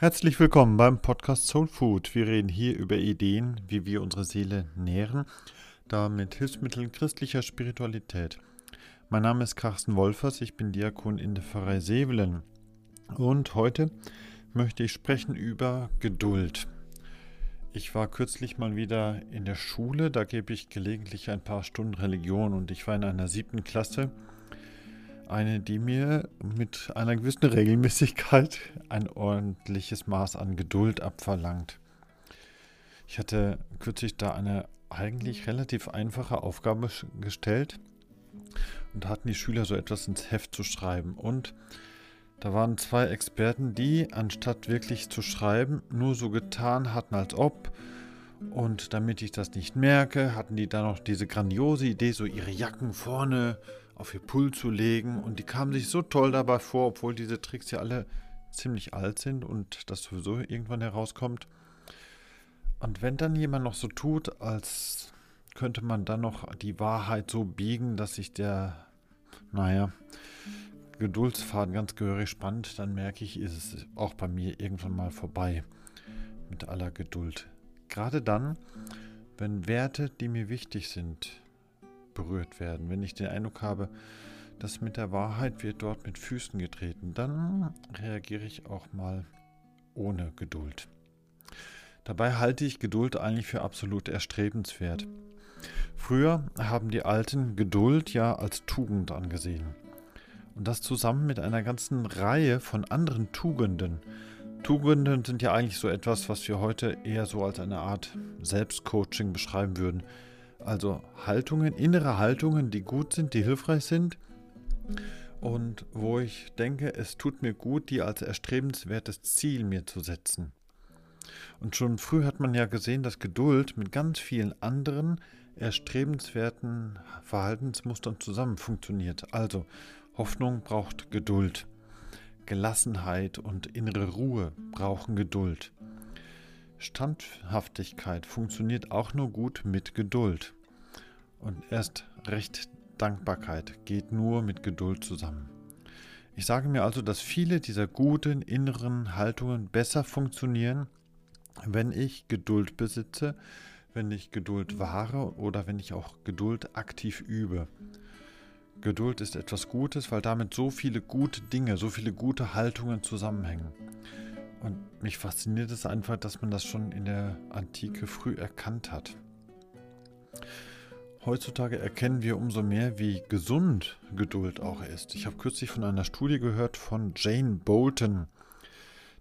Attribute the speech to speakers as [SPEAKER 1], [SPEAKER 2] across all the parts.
[SPEAKER 1] Herzlich willkommen beim Podcast Soul Food. Wir reden hier über Ideen, wie wir unsere Seele nähren, da mit Hilfsmitteln christlicher Spiritualität. Mein Name ist Carsten Wolfers, ich bin Diakon in der Pfarrei Sevelen. Und heute möchte ich sprechen über Geduld. Ich war kürzlich mal wieder in der Schule, da gebe ich gelegentlich ein paar Stunden Religion und ich war in einer siebten Klasse eine, die mir mit einer gewissen Regelmäßigkeit ein ordentliches Maß an Geduld abverlangt. Ich hatte kürzlich da eine eigentlich relativ einfache Aufgabe gestellt und hatten die Schüler so etwas ins Heft zu schreiben. Und da waren zwei Experten, die, anstatt wirklich zu schreiben, nur so getan hatten, als ob. Und damit ich das nicht merke, hatten die dann noch diese grandiose Idee, so ihre Jacken vorne auf ihr Pult zu legen. Und die kamen sich so toll dabei vor, obwohl diese Tricks ja alle ziemlich alt sind und das sowieso irgendwann herauskommt. Und wenn dann jemand noch so tut, als könnte man dann noch die Wahrheit so biegen, dass sich der, naja, Geduldsfaden ganz gehörig spannt, dann merke ich, ist es auch bei mir irgendwann mal vorbei mit aller Geduld. Gerade dann, wenn Werte, die mir wichtig sind, berührt werden. Wenn ich den Eindruck habe, dass mit der Wahrheit wird dort mit Füßen getreten, dann reagiere ich auch mal ohne Geduld. Dabei halte ich Geduld eigentlich für absolut erstrebenswert. Früher haben die Alten Geduld ja als Tugend angesehen. Und das zusammen mit einer ganzen Reihe von anderen Tugenden. Tugenden sind ja eigentlich so etwas, was wir heute eher so als eine Art Selbstcoaching beschreiben würden. Also Haltungen, innere Haltungen, die gut sind, die hilfreich sind und wo ich denke, es tut mir gut, die als erstrebenswertes Ziel mir zu setzen. Und schon früh hat man ja gesehen, dass Geduld mit ganz vielen anderen erstrebenswerten Verhaltensmustern zusammen funktioniert. Also Hoffnung braucht Geduld. Gelassenheit und innere Ruhe brauchen Geduld. Standhaftigkeit funktioniert auch nur gut mit Geduld. Und erst recht Dankbarkeit geht nur mit Geduld zusammen. Ich sage mir also, dass viele dieser guten inneren Haltungen besser funktionieren, wenn ich Geduld besitze, wenn ich Geduld wahre oder wenn ich auch Geduld aktiv übe. Geduld ist etwas Gutes, weil damit so viele gute Dinge, so viele gute Haltungen zusammenhängen. Und mich fasziniert es einfach, dass man das schon in der Antike früh erkannt hat. Heutzutage erkennen wir umso mehr, wie gesund Geduld auch ist. Ich habe kürzlich von einer Studie gehört von Jane Bolton.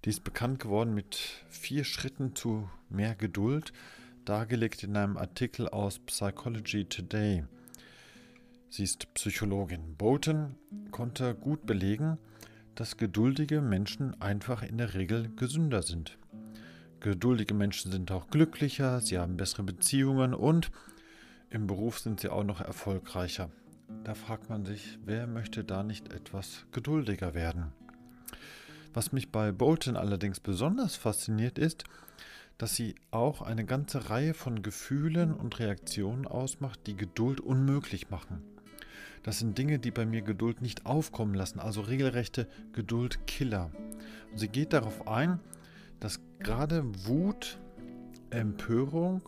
[SPEAKER 1] Die ist bekannt geworden mit vier Schritten zu mehr Geduld, dargelegt in einem Artikel aus Psychology Today. Sie ist Psychologin. Bolton konnte gut belegen, dass geduldige Menschen einfach in der Regel gesünder sind. Geduldige Menschen sind auch glücklicher, sie haben bessere Beziehungen und im Beruf sind sie auch noch erfolgreicher. Da fragt man sich, wer möchte da nicht etwas geduldiger werden? Was mich bei Bolton allerdings besonders fasziniert ist, dass sie auch eine ganze Reihe von Gefühlen und Reaktionen ausmacht, die Geduld unmöglich machen. Das sind Dinge, die bei mir Geduld nicht aufkommen lassen, also regelrechte Geduldkiller. Und sie geht darauf ein, dass gerade Wut, Empörung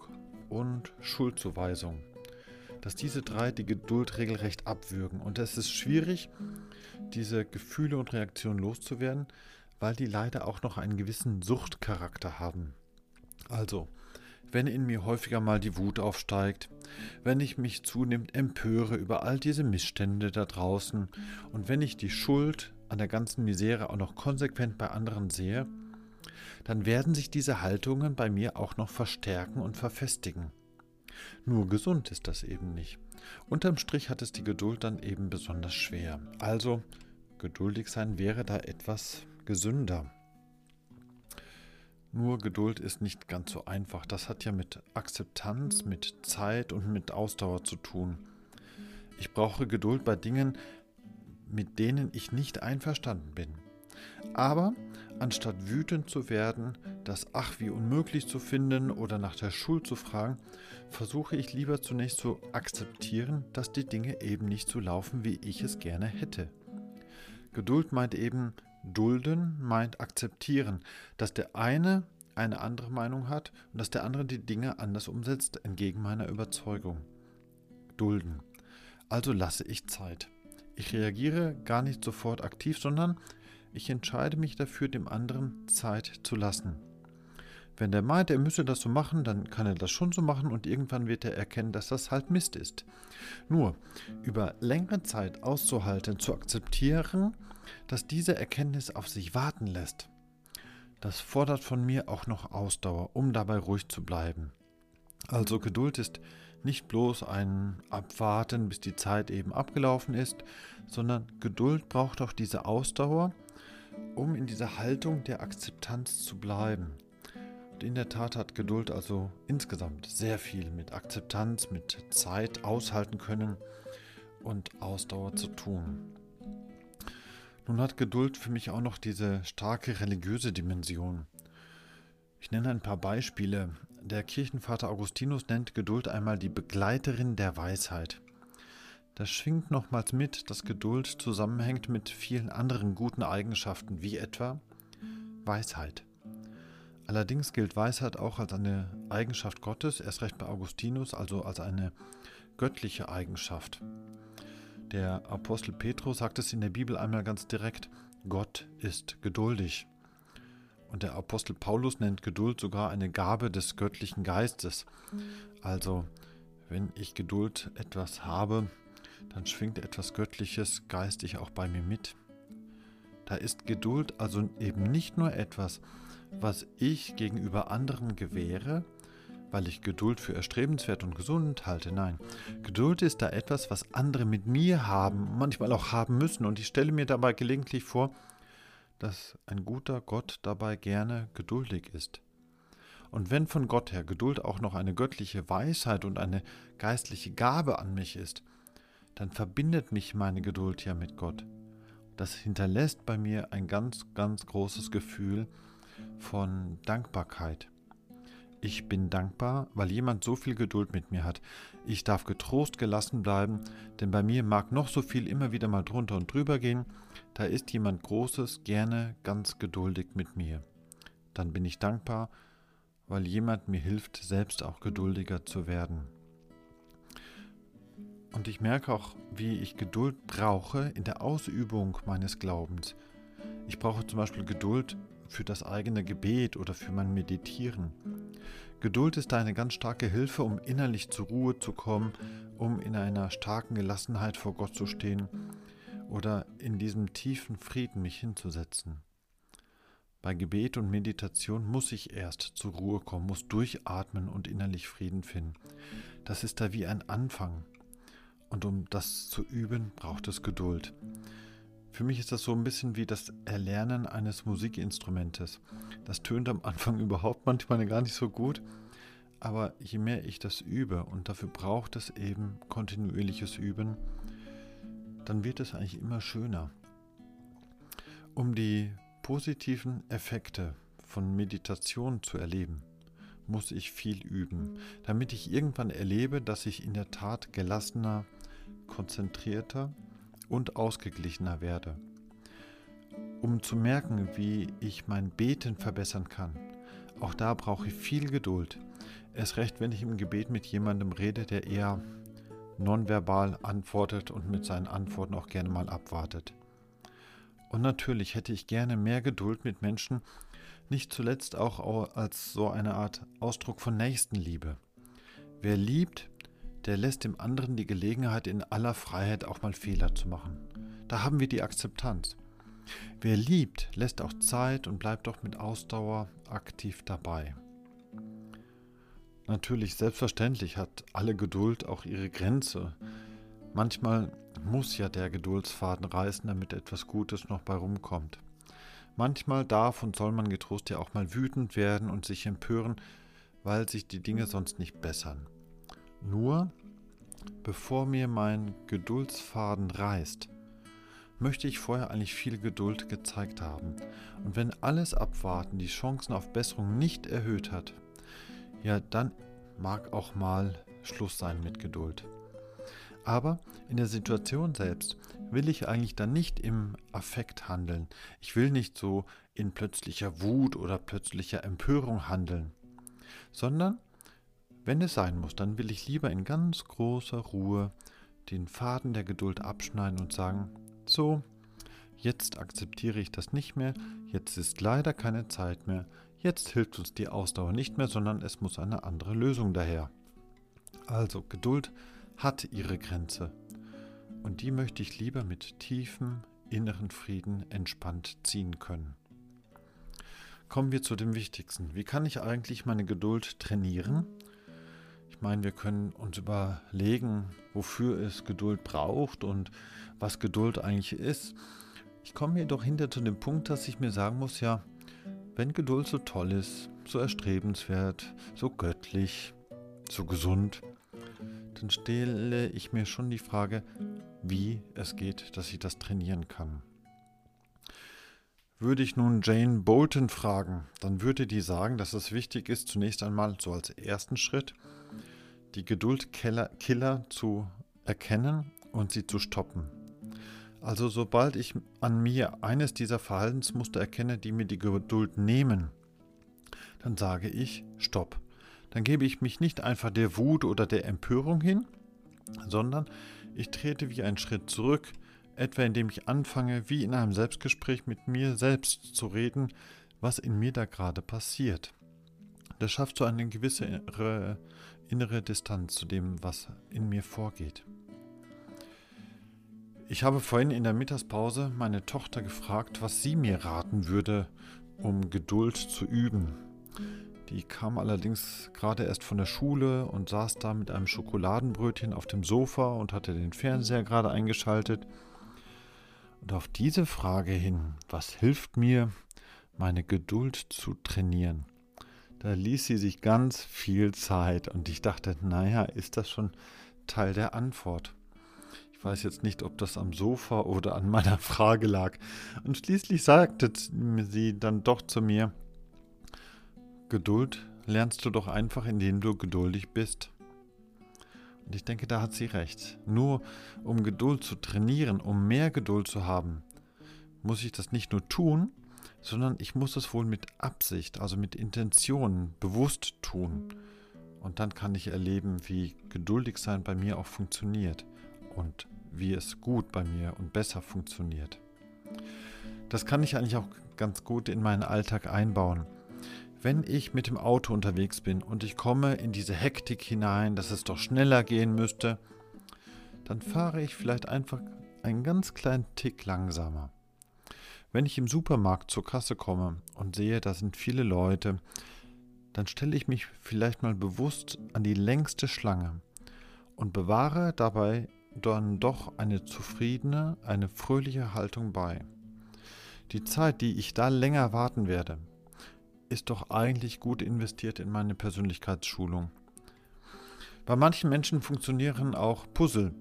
[SPEAKER 1] und Schuldzuweisung, dass diese drei die Geduld regelrecht abwürgen. Und es ist schwierig, diese Gefühle und Reaktionen loszuwerden, weil die leider auch noch einen gewissen Suchtcharakter haben. Also, wenn in mir häufiger mal die Wut aufsteigt, wenn ich mich zunehmend empöre über all diese Missstände da draußen und wenn ich die Schuld an der ganzen Misere auch noch konsequent bei anderen sehe, dann werden sich diese Haltungen bei mir auch noch verstärken und verfestigen. Nur gesund ist das eben nicht. Unterm Strich hat es die Geduld dann eben besonders schwer. Also, geduldig sein wäre da etwas gesünder. Nur Geduld ist nicht ganz so einfach. Das hat ja mit Akzeptanz, mit Zeit und mit Ausdauer zu tun. Ich brauche Geduld bei Dingen, mit denen ich nicht einverstanden bin. Aber anstatt wütend zu werden, das ach wie unmöglich zu finden oder nach der Schuld zu fragen, versuche ich lieber zunächst zu akzeptieren, dass die Dinge eben nicht so laufen, wie ich es gerne hätte. Geduld meint eben Dulden meint akzeptieren, dass der eine eine andere Meinung hat und dass der andere die Dinge anders umsetzt, entgegen meiner Überzeugung. Dulden. Also lasse ich Zeit. Ich reagiere gar nicht sofort aktiv, sondern ich entscheide mich dafür, dem anderen Zeit zu lassen. Wenn der meint, er müsse das so machen, dann kann er das schon so machen und irgendwann wird er erkennen, dass das halt Mist ist. Nur über längere Zeit auszuhalten, zu akzeptieren, dass diese Erkenntnis auf sich warten lässt, das fordert von mir auch noch Ausdauer, um dabei ruhig zu bleiben. Also Geduld ist nicht bloß ein Abwarten, bis die Zeit eben abgelaufen ist, sondern Geduld braucht auch diese Ausdauer, um in dieser Haltung der Akzeptanz zu bleiben. Und in der Tat hat Geduld also insgesamt sehr viel mit Akzeptanz, mit Zeit aushalten können und Ausdauer zu tun. Nun hat Geduld für mich auch noch diese starke religiöse Dimension. Ich nenne ein paar Beispiele. Der Kirchenvater Augustinus nennt Geduld einmal die Begleiterin der Weisheit. Das schwingt nochmals mit, dass Geduld zusammenhängt mit vielen anderen guten Eigenschaften, wie etwa Weisheit. Allerdings gilt Weisheit auch als eine Eigenschaft Gottes, erst recht bei Augustinus, also als eine göttliche Eigenschaft. Der Apostel Petrus sagt es in der Bibel einmal ganz direkt, Gott ist geduldig. Und der Apostel Paulus nennt Geduld sogar eine Gabe des göttlichen Geistes. Also, wenn ich Geduld etwas habe, dann schwingt etwas Göttliches geistig auch bei mir mit. Da ist Geduld also eben nicht nur etwas, was ich gegenüber anderen gewähre, weil ich Geduld für erstrebenswert und gesund halte. Nein, Geduld ist da etwas, was andere mit mir haben, manchmal auch haben müssen. Und ich stelle mir dabei gelegentlich vor, dass ein guter Gott dabei gerne geduldig ist. Und wenn von Gott her Geduld auch noch eine göttliche Weisheit und eine geistliche Gabe an mich ist, dann verbindet mich meine Geduld ja mit Gott. Das hinterlässt bei mir ein ganz, ganz großes Gefühl von Dankbarkeit. Ich bin dankbar, weil jemand so viel Geduld mit mir hat. Ich darf getrost gelassen bleiben, denn bei mir mag noch so viel immer wieder mal drunter und drüber gehen. Da ist jemand Großes gerne ganz geduldig mit mir. Dann bin ich dankbar, weil jemand mir hilft, selbst auch geduldiger zu werden. Und ich merke auch, wie ich Geduld brauche in der Ausübung meines Glaubens. Ich brauche zum Beispiel Geduld für das eigene Gebet oder für mein Meditieren. Geduld ist eine ganz starke Hilfe, um innerlich zur Ruhe zu kommen, um in einer starken Gelassenheit vor Gott zu stehen oder in diesem tiefen Frieden mich hinzusetzen. Bei Gebet und Meditation muss ich erst zur Ruhe kommen, muss durchatmen und innerlich Frieden finden. Das ist da wie ein Anfang. Und um das zu üben, braucht es Geduld. Für mich ist das so ein bisschen wie das Erlernen eines Musikinstrumentes. Das tönt am Anfang überhaupt manchmal gar nicht so gut, aber je mehr ich das übe, und dafür braucht es eben kontinuierliches Üben, dann wird es eigentlich immer schöner. Um die positiven Effekte von Meditation zu erleben, muss ich viel üben, damit ich irgendwann erlebe, dass ich in der Tat gelassener, konzentrierter und ausgeglichener werde. Um zu merken, wie ich mein Beten verbessern kann, auch da brauche ich viel Geduld. Erst recht, wenn ich im Gebet mit jemandem rede, der eher nonverbal antwortet und mit seinen Antworten auch gerne mal abwartet. Und natürlich hätte ich gerne mehr Geduld mit Menschen, nicht zuletzt auch als so eine Art Ausdruck von Nächstenliebe. Wer liebt, der lässt dem anderen die Gelegenheit, in aller Freiheit auch mal Fehler zu machen. Da haben wir die Akzeptanz. Wer liebt, lässt auch Zeit und bleibt auch mit Ausdauer aktiv dabei. Natürlich, selbstverständlich hat alle Geduld auch ihre Grenze. Manchmal muss ja der Geduldsfaden reißen, damit etwas Gutes noch bei rumkommt. Manchmal darf und soll man getrost ja auch mal wütend werden und sich empören, weil sich die Dinge sonst nicht bessern. Nur, bevor mir mein Geduldsfaden reißt, möchte ich vorher eigentlich viel Geduld gezeigt haben. Und wenn alles Abwarten die Chancen auf Besserung nicht erhöht hat, ja, dann mag auch mal Schluss sein mit Geduld. Aber in der Situation selbst will ich eigentlich dann nicht im Affekt handeln. Ich will nicht so in plötzlicher Wut oder plötzlicher Empörung handeln, sondern wenn es sein muss, dann will ich lieber in ganz großer Ruhe den Faden der Geduld abschneiden und sagen, so, jetzt akzeptiere ich das nicht mehr, jetzt ist leider keine Zeit mehr, jetzt hilft uns die Ausdauer nicht mehr, sondern es muss eine andere Lösung daher. Also Geduld hat ihre Grenze und die möchte ich lieber mit tiefem inneren Frieden entspannt ziehen können. Kommen wir zu dem Wichtigsten. Wie kann ich eigentlich meine Geduld trainieren? Ich meine, wir können uns überlegen, wofür es Geduld braucht und was Geduld eigentlich ist. Ich komme jedoch hinter zu dem Punkt, dass ich mir sagen muss, ja, wenn Geduld so toll ist, so erstrebenswert, so göttlich, so gesund, dann stelle ich mir schon die Frage, wie es geht, dass ich das trainieren kann. Würde ich nun Jane Bolton fragen, dann würde die sagen, dass es wichtig ist, zunächst einmal so als ersten Schritt die Geduldkiller zu erkennen und sie zu stoppen. Also sobald ich an mir eines dieser Verhaltensmuster erkenne, die mir die Geduld nehmen, dann sage ich Stopp dann gebe ich mich nicht einfach der Wut oder der Empörung hin, sondern ich trete wie einen Schritt zurück, etwa indem ich anfange, wie in einem Selbstgespräch mit mir selbst zu reden, was in mir da gerade passiert. Das schafft so eine gewisse innere, Distanz zu dem, was in mir vorgeht. Ich habe vorhin in der Mittagspause meine Tochter gefragt, was sie mir raten würde, um Geduld zu üben. Die kam allerdings gerade erst von der Schule und saß da mit einem Schokoladenbrötchen auf dem Sofa und hatte den Fernseher gerade eingeschaltet. Und auf diese Frage hin, was hilft mir, meine Geduld zu trainieren, da ließ sie sich ganz viel Zeit und ich dachte, naja, ist das schon Teil der Antwort? Ich weiß jetzt nicht, ob das am Sofa oder an meiner Frage lag. Und schließlich sagte sie dann doch zu mir, Geduld lernst du doch einfach, indem du geduldig bist. Und ich denke, da hat sie recht. Nur um Geduld zu trainieren, um mehr Geduld zu haben, muss ich das nicht nur tun, sondern ich muss es wohl mit Absicht, also mit Intention, bewusst tun. Und dann kann ich erleben, wie geduldig sein bei mir auch funktioniert und wie es gut bei mir und besser funktioniert. Das kann ich eigentlich auch ganz gut in meinen Alltag einbauen. Wenn ich mit dem Auto unterwegs bin und ich komme in diese Hektik hinein, dass es doch schneller gehen müsste, dann fahre ich vielleicht einfach einen ganz kleinen Tick langsamer. Wenn ich im Supermarkt zur Kasse komme und sehe, da sind viele Leute, dann stelle ich mich vielleicht mal bewusst an die längste Schlange und bewahre dabei dann doch eine zufriedene, eine fröhliche Haltung bei. Die Zeit, die ich da länger warten werde, ist doch eigentlich gut investiert in meine Persönlichkeitsschulung. Bei manchen Menschen funktionieren auch Puzzle.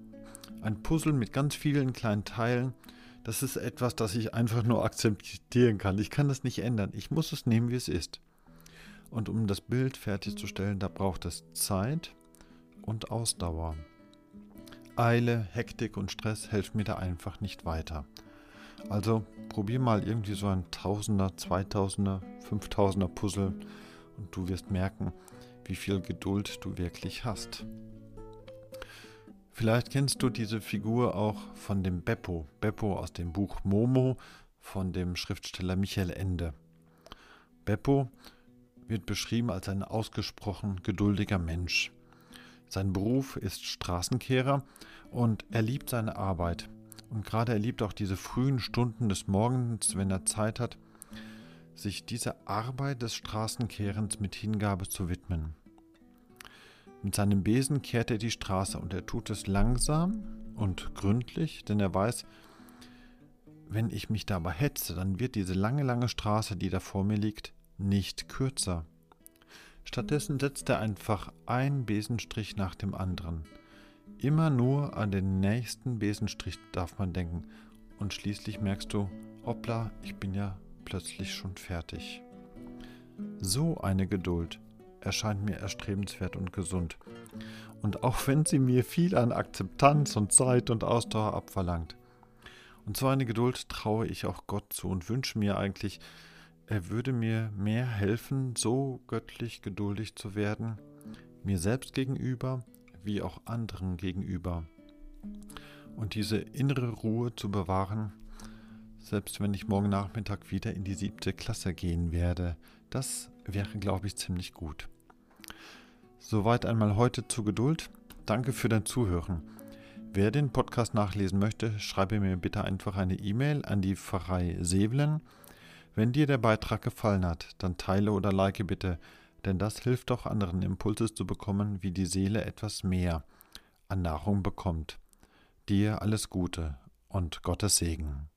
[SPEAKER 1] Ein Puzzle mit ganz vielen kleinen Teilen, das ist etwas, das ich einfach nur akzeptieren kann. Ich kann das nicht ändern. Ich muss es nehmen, wie es ist. Und um das Bild fertigzustellen, da braucht es Zeit und Ausdauer. Eile, Hektik und Stress helfen mir da einfach nicht weiter. Also probier mal irgendwie so ein Tausender, Zweitausender, Fünftausender Puzzle und du wirst merken, wie viel Geduld du wirklich hast. Vielleicht kennst du diese Figur auch von dem Beppo, Beppo aus dem Buch Momo von dem Schriftsteller Michael Ende. Beppo wird beschrieben als ein ausgesprochen geduldiger Mensch. Sein Beruf ist Straßenkehrer und er liebt seine Arbeit. Und gerade er liebt auch diese frühen Stunden des Morgens, wenn er Zeit hat, sich dieser Arbeit des Straßenkehrens mit Hingabe zu widmen. Mit seinem Besen kehrt er die Straße und er tut es langsam und gründlich, denn er weiß, wenn ich mich dabei hetze, dann wird diese lange, lange Straße, die da vor mir liegt, nicht kürzer. Stattdessen setzt er einfach einen Besenstrich nach dem anderen – Immer nur an den nächsten Besenstrich darf man denken und schließlich merkst du, hoppla, ich bin ja plötzlich schon fertig. So eine Geduld erscheint mir erstrebenswert und gesund. Und auch wenn sie mir viel an Akzeptanz und Zeit und Ausdauer abverlangt. Und so eine Geduld traue ich auch Gott zu und wünsche mir eigentlich, er würde mir mehr helfen, so göttlich geduldig zu werden, mir selbst gegenüber wie auch anderen gegenüber. Und diese innere Ruhe zu bewahren, selbst wenn ich morgen Nachmittag wieder in die siebte Klasse gehen werde, das wäre, glaube ich, ziemlich gut. Soweit einmal heute zur Geduld. Danke für dein Zuhören. Wer den Podcast nachlesen möchte, schreibe mir bitte einfach eine E-Mail an die Pfarrei Sevelen. Wenn dir der Beitrag gefallen hat, dann teile oder like bitte, denn das hilft auch anderen Impulses zu bekommen, wie die Seele etwas mehr an Nahrung bekommt. Dir alles Gute und Gottes Segen.